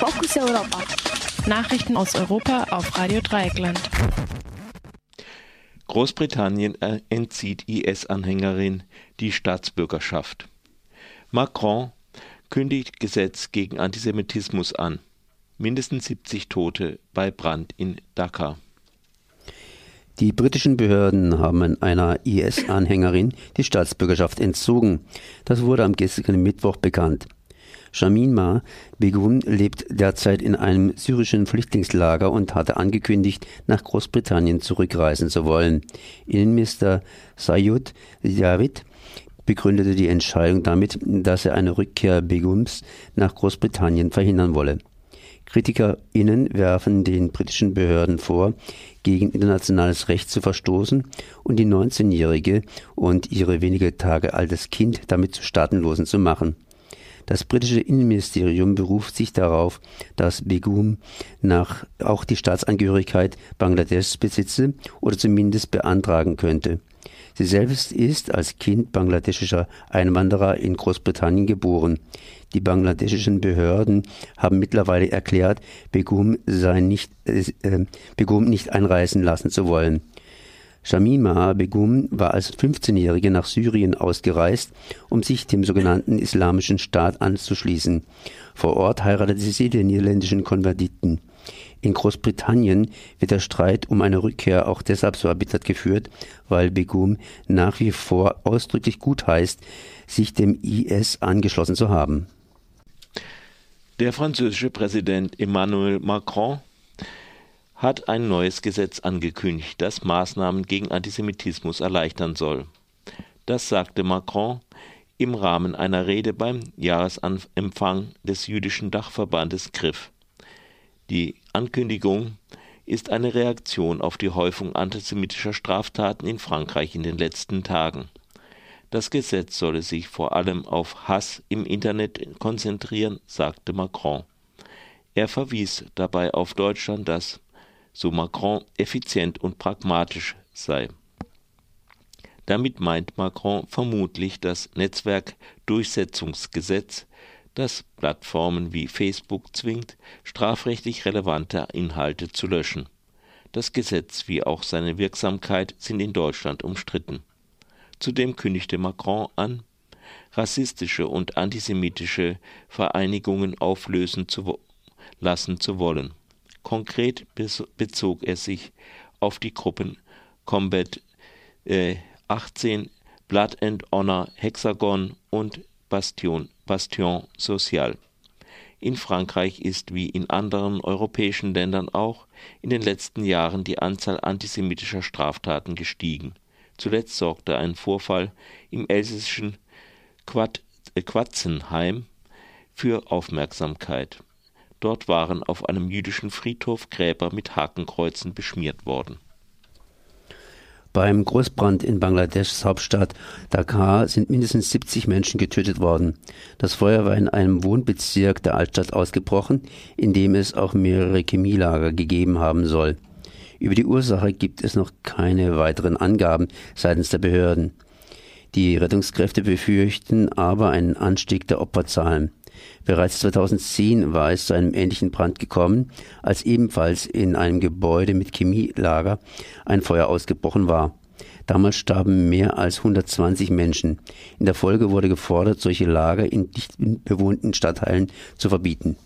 Fokus Europa. Nachrichten aus Europa auf Radio Dreieckland. Großbritannien entzieht IS-Anhängerin die Staatsbürgerschaft. Macron kündigt Gesetz gegen Antisemitismus an. Mindestens 70 Tote bei Brand in Dhaka. Die britischen Behörden haben einer IS-Anhängerin die Staatsbürgerschaft entzogen. Das wurde am gestrigen Mittwoch bekannt. Shamima Begum lebt derzeit in einem syrischen Flüchtlingslager und hatte angekündigt, nach Großbritannien zurückreisen zu wollen. Innenminister Sayud David begründete die Entscheidung damit, dass er eine Rückkehr Begums nach Großbritannien verhindern wolle. KritikerInnen werfen den britischen Behörden vor, gegen internationales Recht zu verstoßen und die 19-Jährige und ihre wenige Tage altes Kind damit zu Staatenlosen zu machen. Das britische Innenministerium beruft sich darauf, dass Begum nach auch die Staatsangehörigkeit Bangladeschs besitze oder zumindest beantragen könnte. Sie selbst ist als Kind bangladeschischer Einwanderer in Großbritannien geboren. Die bangladeschischen Behörden haben mittlerweile erklärt, Begum sei nicht, äh, Begum nicht einreisen lassen zu wollen. Shamima Begum war als 15-Jährige nach Syrien ausgereist, um sich dem sogenannten Islamischen Staat anzuschließen. Vor Ort heiratete sie den niederländischen Konvertiten. In Großbritannien wird der Streit um eine Rückkehr auch deshalb so erbittert geführt, weil Begum nach wie vor ausdrücklich gut heißt, sich dem IS angeschlossen zu haben. Der französische Präsident Emmanuel Macron hat ein neues Gesetz angekündigt, das Maßnahmen gegen Antisemitismus erleichtern soll. Das sagte Macron im Rahmen einer Rede beim Jahresempfang des jüdischen Dachverbandes Griff. Die Ankündigung ist eine Reaktion auf die Häufung antisemitischer Straftaten in Frankreich in den letzten Tagen. Das Gesetz solle sich vor allem auf Hass im Internet konzentrieren, sagte Macron. Er verwies dabei auf Deutschland, das so Macron effizient und pragmatisch sei. Damit meint Macron vermutlich das Netzwerkdurchsetzungsgesetz, das Plattformen wie Facebook zwingt, strafrechtlich relevante Inhalte zu löschen. Das Gesetz wie auch seine Wirksamkeit sind in Deutschland umstritten. Zudem kündigte Macron an, rassistische und antisemitische Vereinigungen auflösen zu lassen zu wollen. Konkret bezog er sich auf die Gruppen Combat äh, 18, Blood and Honor, Hexagon und Bastion, Bastion Social. In Frankreich ist wie in anderen europäischen Ländern auch in den letzten Jahren die Anzahl antisemitischer Straftaten gestiegen. Zuletzt sorgte ein Vorfall im elsässischen äh, Quatzenheim für Aufmerksamkeit. Dort waren auf einem jüdischen Friedhof Gräber mit Hakenkreuzen beschmiert worden. Beim Großbrand in Bangladeschs Hauptstadt Dhaka sind mindestens 70 Menschen getötet worden. Das Feuer war in einem Wohnbezirk der Altstadt ausgebrochen, in dem es auch mehrere Chemielager gegeben haben soll. Über die Ursache gibt es noch keine weiteren Angaben seitens der Behörden. Die Rettungskräfte befürchten aber einen Anstieg der Opferzahlen. Bereits 2010 war es zu einem ähnlichen Brand gekommen, als ebenfalls in einem Gebäude mit Chemielager ein Feuer ausgebrochen war. Damals starben mehr als 120 Menschen. In der Folge wurde gefordert, solche Lager in dicht bewohnten Stadtteilen zu verbieten.